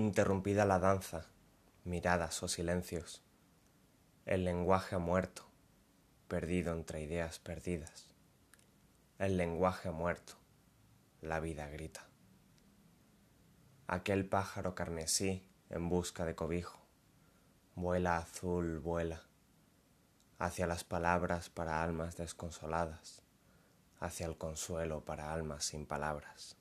Interrumpida la danza, miradas o silencios, el lenguaje muerto, perdido entre ideas perdidas. El lenguaje muerto, la vida grita. Aquel pájaro carmesí en busca de cobijo, vuela azul, vuela, hacia las palabras para almas desconsoladas, hacia el consuelo para almas sin palabras.